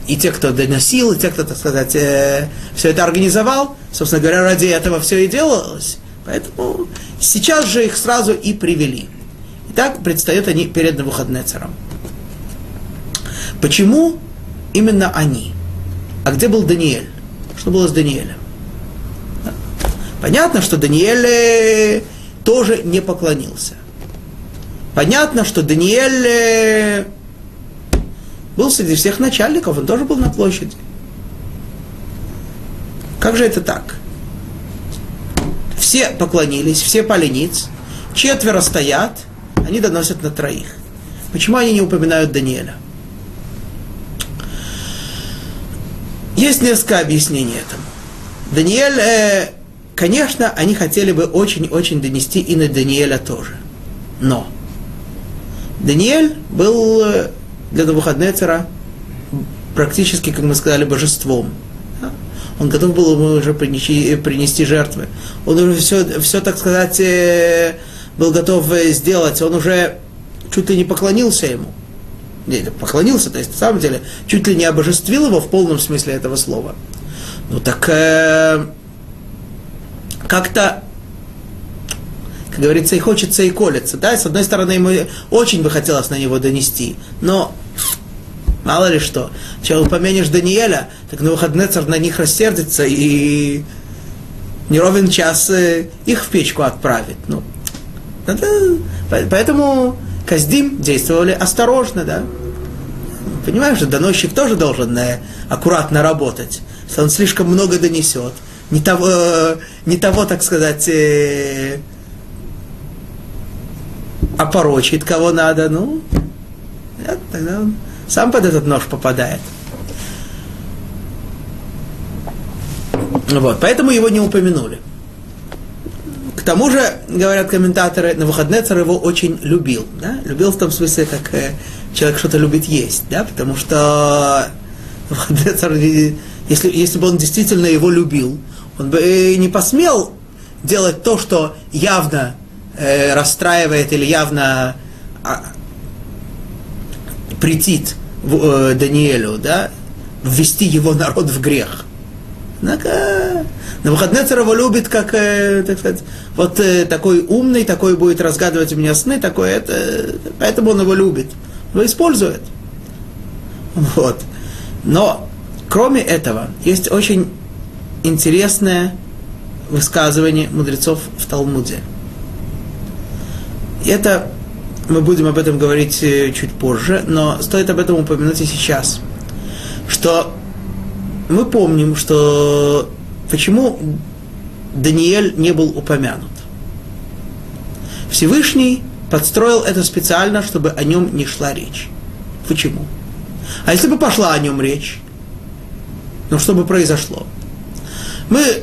И те, кто доносил, и те, кто, так сказать, э, все это организовал, собственно говоря, ради этого все и делалось. Поэтому сейчас же их сразу и привели. Так предстают они перед Навуходнецером. Почему именно они? А где был Даниэль? Что было с Даниэлем? Понятно, что Даниэль э, тоже не поклонился. понятно, что Даниэль э, был среди всех начальников, он тоже был на площади. Как же это так? Все поклонились, все пали ниц, четверо стоят, они доносят на троих. Почему они не упоминают Даниэля? Есть несколько объяснений этому. Даниэль, э, конечно, они хотели бы очень-очень донести и на Даниэля тоже. Но Даниэль был э, для Навуходнецера практически, как мы сказали, божеством. Он готов был ему уже принести, принести жертвы. Он уже все, все, так сказать, э, был готов э, сделать. Он уже чуть ли не поклонился ему. Нет, поклонился, то есть на самом деле чуть ли не обожествил его в полном смысле этого слова. Ну так э, как-то, как говорится, и хочется, и колется. Да? С одной стороны, ему очень бы хотелось на него донести, но мало ли что. Чем упомянешь Даниэля, так на выходный царь на них рассердится и не ровен час э, их в печку отправит. Ну, надо, поэтому Каздим действовали осторожно, да. Понимаешь, что доносчик тоже должен э, аккуратно работать. Если он слишком много донесет, не того, э, не того так сказать, э, опорочит кого надо, ну, тогда он сам под этот нож попадает. Вот, поэтому его не упомянули. К тому же, говорят комментаторы, на выходные царь его очень любил. Да? Любил в том смысле, как э, человек что-то любит есть. Да? Потому что царь, если, если бы он действительно его любил, он бы э, не посмел делать то, что явно э, расстраивает или явно а, претит э, Даниэлю, да? ввести его народ в грех. Однако Навуходнецер его любит, как, э, так сказать, вот э, такой умный, такой будет разгадывать у меня сны, такой это, поэтому он его любит. Его использует. Вот. Но, кроме этого, есть очень интересное высказывание мудрецов в Талмуде. Это, мы будем об этом говорить э, чуть позже, но стоит об этом упомянуть и сейчас. Что мы помним, что почему Даниэль не был упомянут. Всевышний подстроил это специально, чтобы о нем не шла речь. Почему? А если бы пошла о нем речь, ну что бы произошло? Мы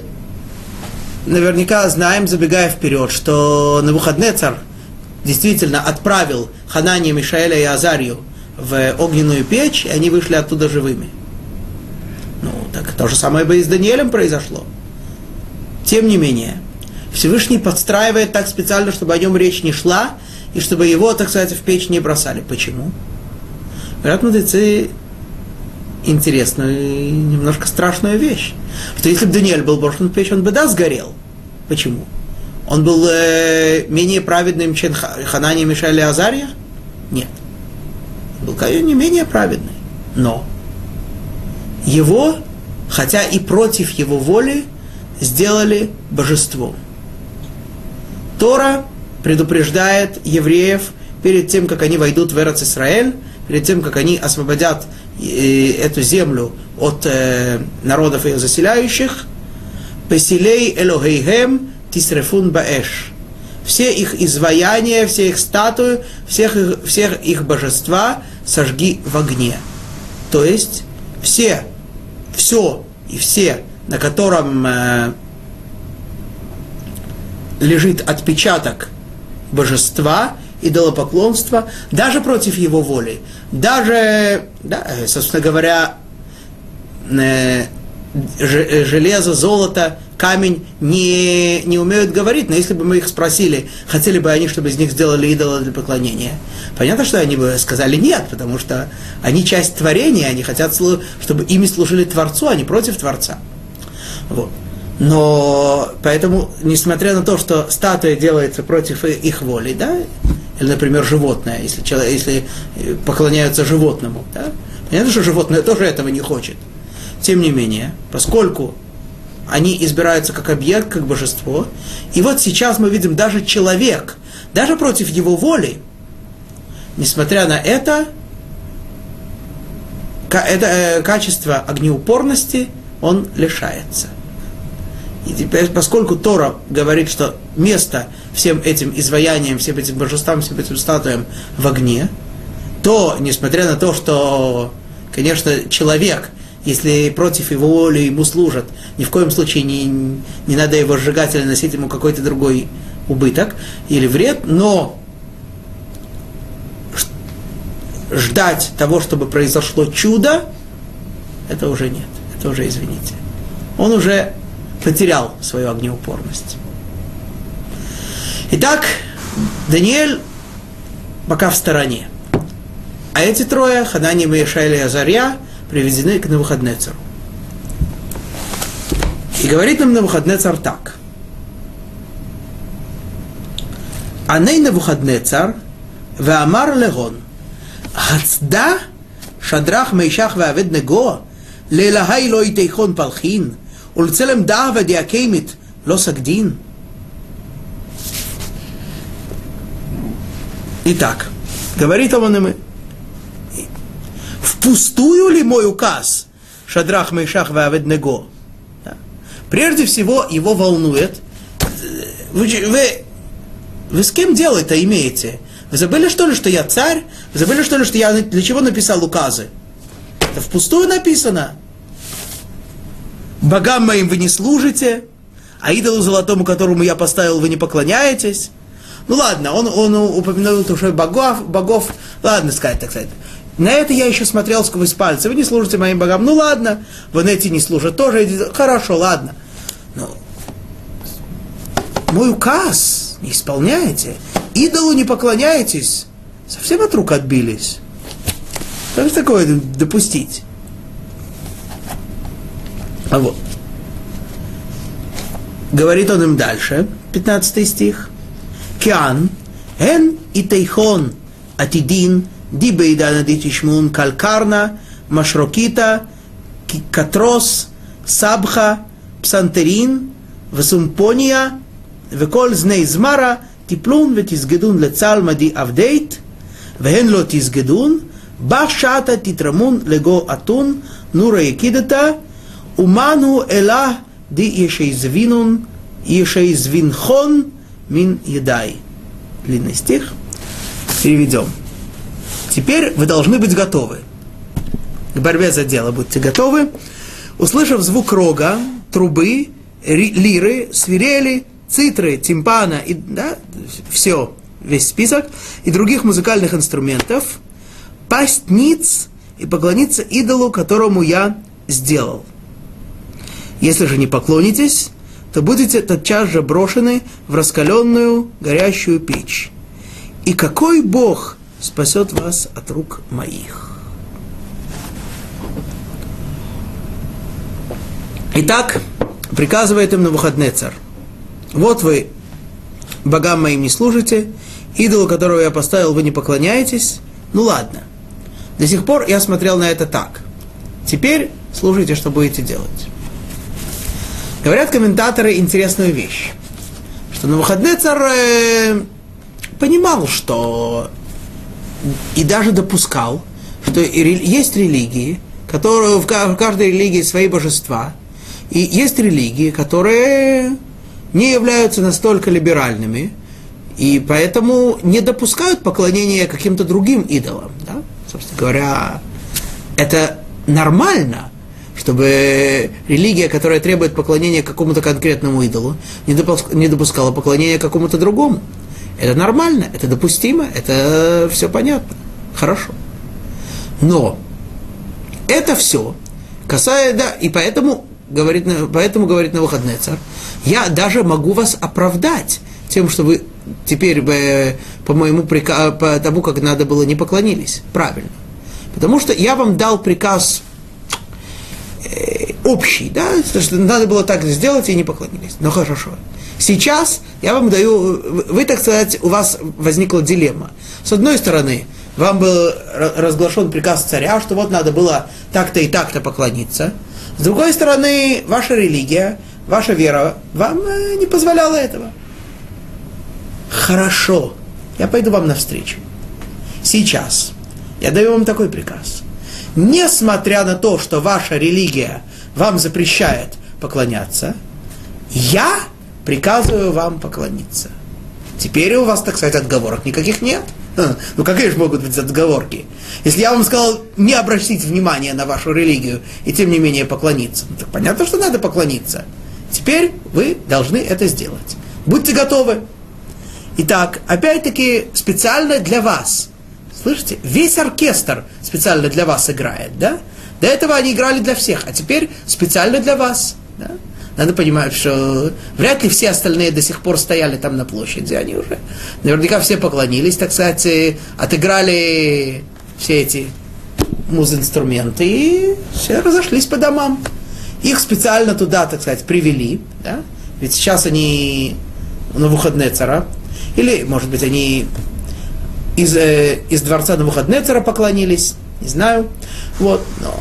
наверняка знаем, забегая вперед, что на выходные царь действительно отправил Ханания, Мишаэля и Азарию в огненную печь, и они вышли оттуда живыми. Так то же самое бы и с Даниэлем произошло. Тем не менее, Всевышний подстраивает так специально, чтобы о нем речь не шла, и чтобы его, так сказать, в печь не бросали. Почему? Говорят мудрецы интересную и немножко страшную вещь. Что если бы Даниэль был брошен в печь, он бы, да, сгорел. Почему? Он был э, менее праведным, чем Ханани, Мишель и Азария? Нет. Он был, конечно, не менее праведный. Но его, хотя и против его воли, сделали божеством. Тора предупреждает евреев перед тем, как они войдут в Эрец Исраэль, перед тем, как они освободят э, эту землю от э, народов ее заселяющих, «Песелей Элохейхем тисрефун баэш». Все их изваяния, все их статуи, всех их, всех их божества сожги в огне. То есть все, все и все, на котором э, лежит отпечаток божества, идолопоклонства, даже против его воли, даже, да, э, собственно говоря, э, э, железо, золото, камень не, не умеют говорить, но если бы мы их спросили, хотели бы они, чтобы из них сделали идола для поклонения, понятно, что они бы сказали нет, потому что они часть творения, они хотят, чтобы ими служили Творцу, а не против Творца. Вот. Но поэтому, несмотря на то, что статуя делается против их воли, да, или, например, животное, если, человек, если поклоняются животному, да, понятно, что животное тоже этого не хочет. Тем не менее, поскольку они избираются как объект, как божество. И вот сейчас мы видим даже человек, даже против его воли, несмотря на это, это э, качество огнеупорности он лишается. И теперь, поскольку Тора говорит, что место всем этим изваяниям, всем этим божествам, всем этим статуям в огне, то, несмотря на то, что, конечно, человек, если против его воли ему служат, ни в коем случае не, не надо его сжигать или носить ему какой-то другой убыток или вред, но ждать того, чтобы произошло чудо, это уже нет, это уже извините. Он уже потерял свою огнеупорность. Итак, Даниэль пока в стороне. А эти трое, Ханани, Мешаэль и Азарья, приведены к Навуходнецару. И говорит нам Навуходнецар так. Аней Навуходнецар, Веамар Легон, Хацда Шадрах Мейшах Веавед Него, לאלהי לא יתיכון פלחין, ולצלם דאבה דיאקיימית לא סגדין. Итак, говорит он им, впустую ли мой указ Шадрах Мейшах Ваведнего? Да. Прежде всего его волнует, вы, вы, вы с кем дело это имеете? Вы забыли, что ли, что я царь? Вы забыли, что ли, что я для чего написал указы? Это впустую написано. Богам моим вы не служите, а идолу золотому, которому я поставил, вы не поклоняетесь. Ну ладно, он, он упомянул уже богов, богов, ладно сказать, так сказать. На это я еще смотрел сквозь пальцы. Вы не служите моим богам. Ну ладно, вон эти не служат тоже. Хорошо, ладно. Но мой указ не исполняете. Идолу не поклоняетесь. Совсем от рук отбились. Как же такое допустить? А вот. Говорит он им дальше, 15 стих. Киан, эн и тейхон, атидин, די בעידן תשמעון קלקרנה, משרוקיתא, קטרוס, סבחה, פסנתרין וסומפוניה וכל זני זמרה תיפלון ותסגדון לצל מדי עבדית והן לא תסגדון בה שעתה תתרמון לגו אתון נורא יקידתה ומנו אלה די ישייזבינון ישייזבינכון מן ידי. Длинный стих. Переведем. Теперь вы должны быть готовы. К борьбе за дело будьте готовы. Услышав звук рога, трубы, лиры, свирели, цитры, тимпана, и, да, все, весь список, и других музыкальных инструментов, пасть ниц и поклониться идолу, которому я сделал. Если же не поклонитесь, то будете тотчас же брошены в раскаленную горящую печь. И какой Бог спасет вас от рук моих. Итак, приказывает им на выходный царь. Вот вы богам моим не служите, идолу, которого я поставил, вы не поклоняетесь. Ну ладно. До сих пор я смотрел на это так. Теперь слушайте, что будете делать. Говорят комментаторы интересную вещь, что на выходные царь э, понимал, что и даже допускал, что есть религии, которые в каждой религии свои божества, и есть религии, которые не являются настолько либеральными, и поэтому не допускают поклонения каким-то другим идолам. Да? Собственно говоря, это нормально, чтобы религия, которая требует поклонения какому-то конкретному идолу, не допускала поклонения какому-то другому. Это нормально, это допустимо, это все понятно. Хорошо. Но это все касается, да, и поэтому говорит, поэтому говорит на выходный царь, я даже могу вас оправдать тем, что вы теперь по моему прика... по тому, как надо было, не поклонились. Правильно. Потому что я вам дал приказ э, общий, да, что надо было так сделать и не поклонились. Но хорошо. Сейчас я вам даю, вы, так сказать, у вас возникла дилемма. С одной стороны, вам был разглашен приказ царя, что вот надо было так-то и так-то поклониться. С другой стороны, ваша религия, ваша вера вам э, не позволяла этого. Хорошо, я пойду вам навстречу. сейчас я даю вам такой приказ. Несмотря на то, что ваша религия вам запрещает поклоняться, я приказываю вам поклониться. Теперь у вас, так сказать, отговорок никаких нет. Ну какие же могут быть отговорки? Если я вам сказал не обратить внимания на вашу религию и тем не менее поклониться, ну, так понятно, что надо поклониться. Теперь вы должны это сделать. Будьте готовы. Итак, опять-таки специально для вас. Слышите? Весь оркестр специально для вас играет, да? До этого они играли для всех, а теперь специально для вас. Да? Надо понимать, что вряд ли все остальные до сих пор стояли там на площади, они уже наверняка все поклонились, так сказать, отыграли все эти муз-инструменты и все разошлись по домам. Их специально туда, так сказать, привели, да? ведь сейчас они на выходные цара, или, может быть, они из, э, из дворца на выходные цара поклонились, не знаю. Вот. Но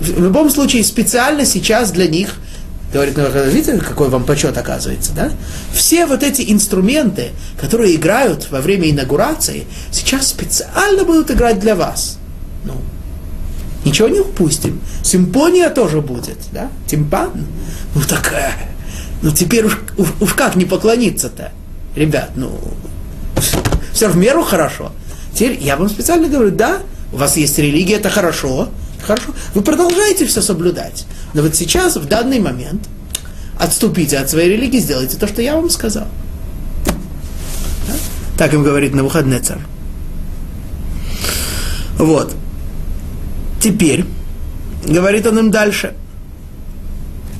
в любом случае, специально сейчас для них – Говорит, ну, видите, какой вам почет оказывается, да? Все вот эти инструменты, которые играют во время инаугурации, сейчас специально будут играть для вас. Ну, ничего не упустим. Симфония тоже будет, да? Тимпан. Ну, такая. Ну, теперь уж, уж, как не поклониться-то? Ребят, ну, все в меру хорошо. Теперь я вам специально говорю, да, у вас есть религия, это хорошо, хорошо. Вы продолжаете все соблюдать. Но вот сейчас, в данный момент, отступите от своей религии, сделайте то, что я вам сказал. Да? Так им говорит на выходные царь. Вот. Теперь, говорит он им дальше.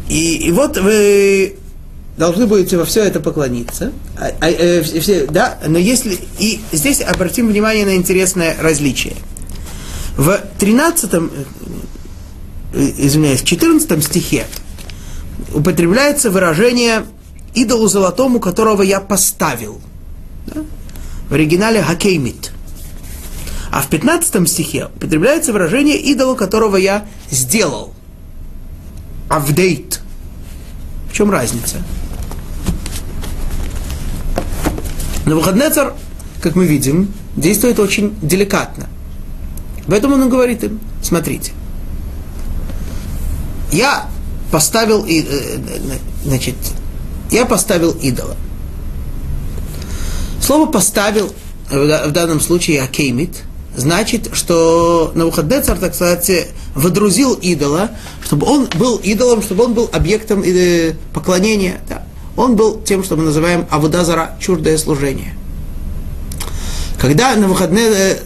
И, и вот вы должны будете во все это поклониться. А, а, э, все, да? Но если... И здесь обратим внимание на интересное различие. В 13 Э, извиняюсь, в 14 стихе употребляется выражение идолу золотому, которого я поставил. Да? В оригинале хакеймит. А в 15 стихе употребляется выражение идолу, которого я сделал. Авдейт. В чем разница? Но Навуходнецар, как мы видим, действует очень деликатно. Поэтому он говорит им, смотрите, я поставил, э, э, значит, я поставил идола. Слово «поставил» в данном случае «акеймит» значит, что на Навуходнецар, так сказать, водрузил идола, чтобы он был идолом, чтобы он был объектом э, поклонения. Да. Он был тем, что мы называем авудазара, чуждое служение. Когда на выходные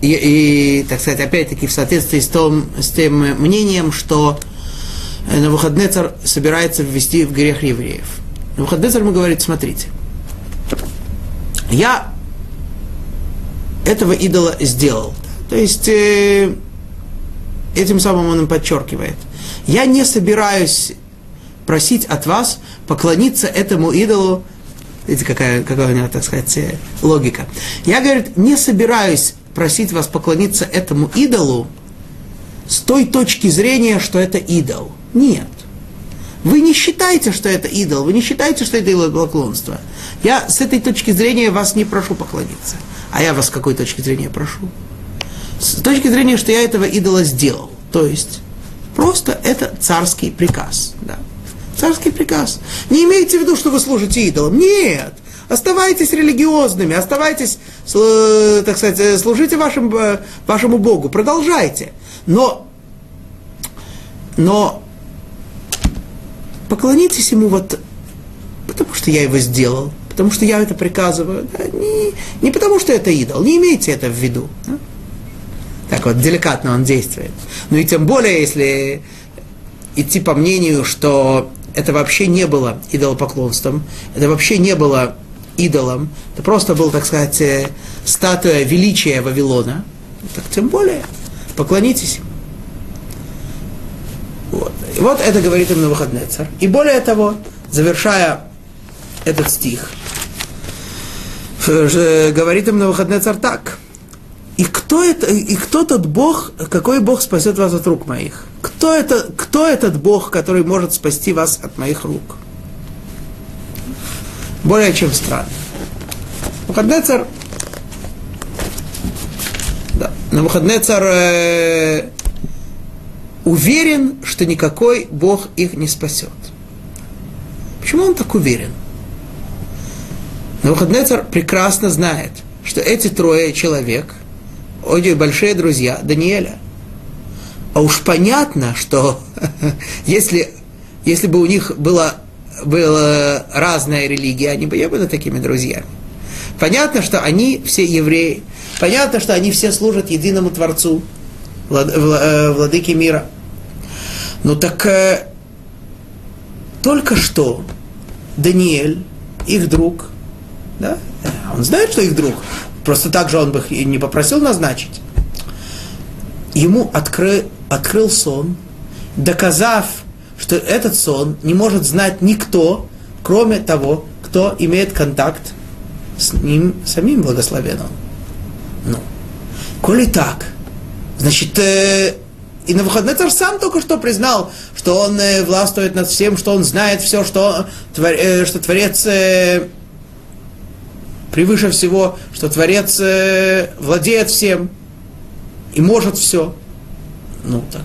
и, и, так сказать, опять-таки в соответствии с, том, с тем мнением, что на выходные царь собирается ввести в грех евреев. На выходные царь ему говорит, смотрите, я этого идола сделал. То есть э, этим самым он подчеркивает. Я не собираюсь просить от вас поклониться этому идолу. Видите, какая, какая у него, так сказать, э, логика. Я, говорит, не собираюсь просить вас поклониться этому идолу с той точки зрения, что это идол. Нет. Вы не считаете, что это идол, вы не считаете, что это идолопоклонство. Я с этой точки зрения вас не прошу поклониться. А я вас с какой точки зрения прошу? С точки зрения, что я этого идола сделал. То есть, просто это царский приказ. Да. Царский приказ. Не имейте в виду, что вы служите идолам. Нет. Оставайтесь религиозными, оставайтесь, так сказать, служите вашим, э, вашему Богу, продолжайте. Но, но поклонитесь ему вот потому, что я его сделал, потому что я это приказываю, да, не, не потому, что это идол, не имейте это в виду. Да? Так вот, деликатно он действует. Ну и тем более, если идти по мнению, что это вообще не было идолопоклонством, это вообще не было идолом, это просто был, так сказать, э, статуя величия Вавилона, так тем более поклонитесь ему. Вот. И вот это говорит им на выходные царь. И более того, завершая этот стих, э, говорит им на выходные царь так. И кто, это, и кто тот Бог, какой Бог спасет вас от рук моих? Кто, это, кто этот Бог, который может спасти вас от моих рук? Более чем странно. Мухаднецер Навуходнецар э, уверен, что никакой Бог их не спасет. Почему он так уверен? Навуходнецар прекрасно знает, что эти трое человек, очень большие друзья Даниэля. А уж понятно, что если, если бы у них была, была разная религия, они бы не были такими друзьями. Понятно, что они все евреи. Понятно, что они все служат единому Творцу, э, владыке мира. Ну так э, только что Даниэль, их друг, да? Он знает, что их друг. Просто так же он бы их не попросил назначить. Ему откры, открыл сон, доказав, что этот сон не может знать никто, кроме того, кто имеет контакт с ним самим благословенным. Ну, коли так, значит, э, и на выходный царь сам только что признал, что он э, властвует над всем, что он знает все, что, э, что Творец э, превыше всего, что Творец э, владеет всем и может все. Ну так,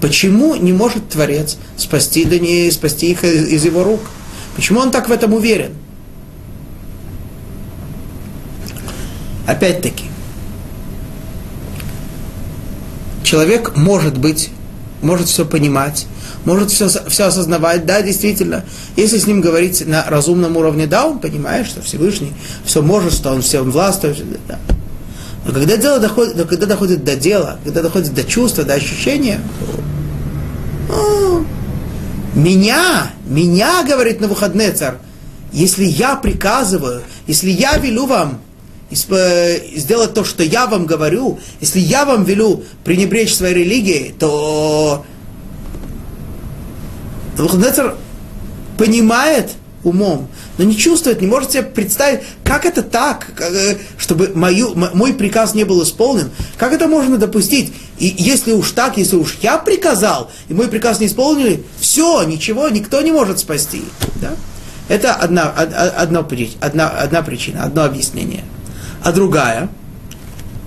почему не может Творец спасти, да не спасти их из его рук? Почему он так в этом уверен? Опять-таки, человек может быть, может все понимать, может все, все осознавать, да, действительно. Если с ним говорить на разумном уровне, да, он понимает, что Всевышний все может, что он всем властвует, да. Но когда дело доходит, когда доходит до дела, когда доходит до чувства, до ощущения, о, меня, меня, говорит на выходные царь, если я приказываю, если я велю вам сделать то, что я вам говорю, если я вам велю пренебречь своей религией, то Навуходоносор понимает умом, но не чувствует, не может себе представить, как это так, э, чтобы мою, мой приказ не был исполнен. Как это можно допустить? И если уж так, если уж я приказал, и мой приказ не исполнили, все, ничего, никто не может спасти. Да? Это одна, одна, одна, одна причина, одно объяснение. А другая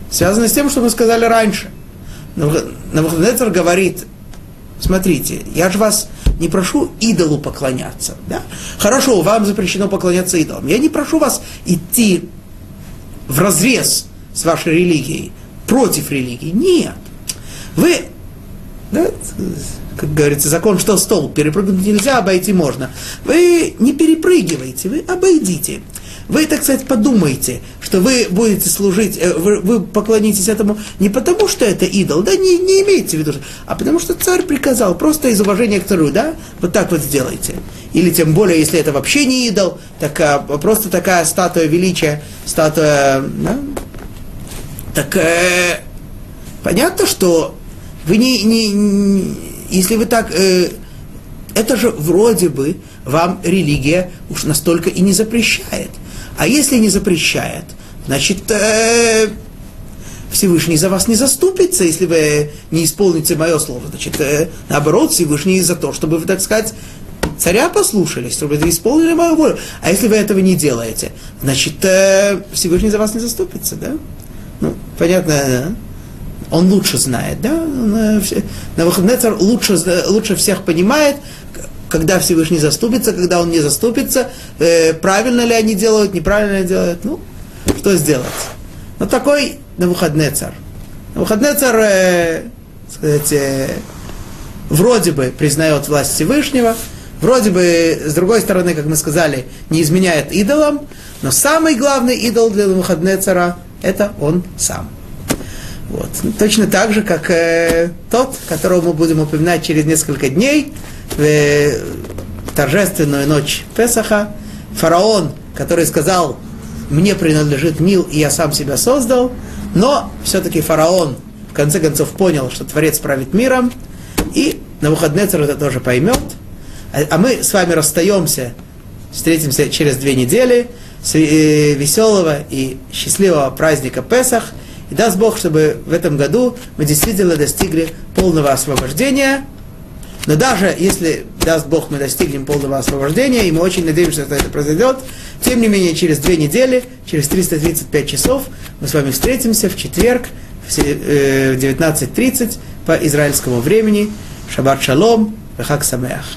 связана с тем, что мы сказали раньше. Навуходоносор говорит, смотрите, я же вас не прошу идолу поклоняться. Да? Хорошо, вам запрещено поклоняться идолам. Я не прошу вас идти в разрез с вашей религией, против религии. Нет. Вы, да, как говорится, закон, что стол, перепрыгнуть нельзя, обойти можно. Вы не перепрыгивайте, вы обойдите вы, так сказать, подумайте, что вы будете служить, э, вы, поклонитесь этому не потому, что это идол, да, не, не имейте в виду, а потому что царь приказал, просто из уважения к царю, да, вот так вот сделайте. Или тем более, если это вообще не идол, так а, просто такая статуя величия, статуя, да, так э, понятно, что вы не, не, не если вы так, э, это же вроде бы вам религия уж настолько и не запрещает. А если не запрещает, значит, э, Всевышний за вас не заступится, если вы не исполните мое слово. Значит, э, наоборот, Всевышний за то, чтобы вы, так сказать, царя послушались, чтобы вы исполнили мою волю. А если вы этого не делаете, значит, э, Всевышний за вас не заступится, да? Ну, понятно, да? Он лучше знает, да? На э, выходные лучше, лучше всех понимает, когда Всевышний заступится, когда он не заступится, э, правильно ли они делают, неправильно ли делают, ну, что сделать. Но ну, такой на выходные царь. На выходные царь, э, сказать, э, вроде бы признает власть Всевышнего, вроде бы, с другой стороны, как мы сказали, не изменяет идолам, но самый главный идол для выходные цара – это он сам. Вот. Точно так же, как э, тот, которого мы будем упоминать через несколько дней, в торжественную ночь Песаха, фараон, который сказал, мне принадлежит мил, и я сам себя создал, но все-таки фараон в конце концов понял, что Творец правит миром, и на выходные это тоже поймет. А, мы с вами расстаемся, встретимся через две недели, э, веселого и счастливого праздника Песах – и даст Бог, чтобы в этом году мы действительно достигли полного освобождения. Но даже если, даст Бог, мы достигнем полного освобождения, и мы очень надеемся, что это произойдет, тем не менее, через две недели, через 335 часов, мы с вами встретимся в четверг, в се- э, в 19.30 по израильскому времени. Шаббат шалом, вехак самеах.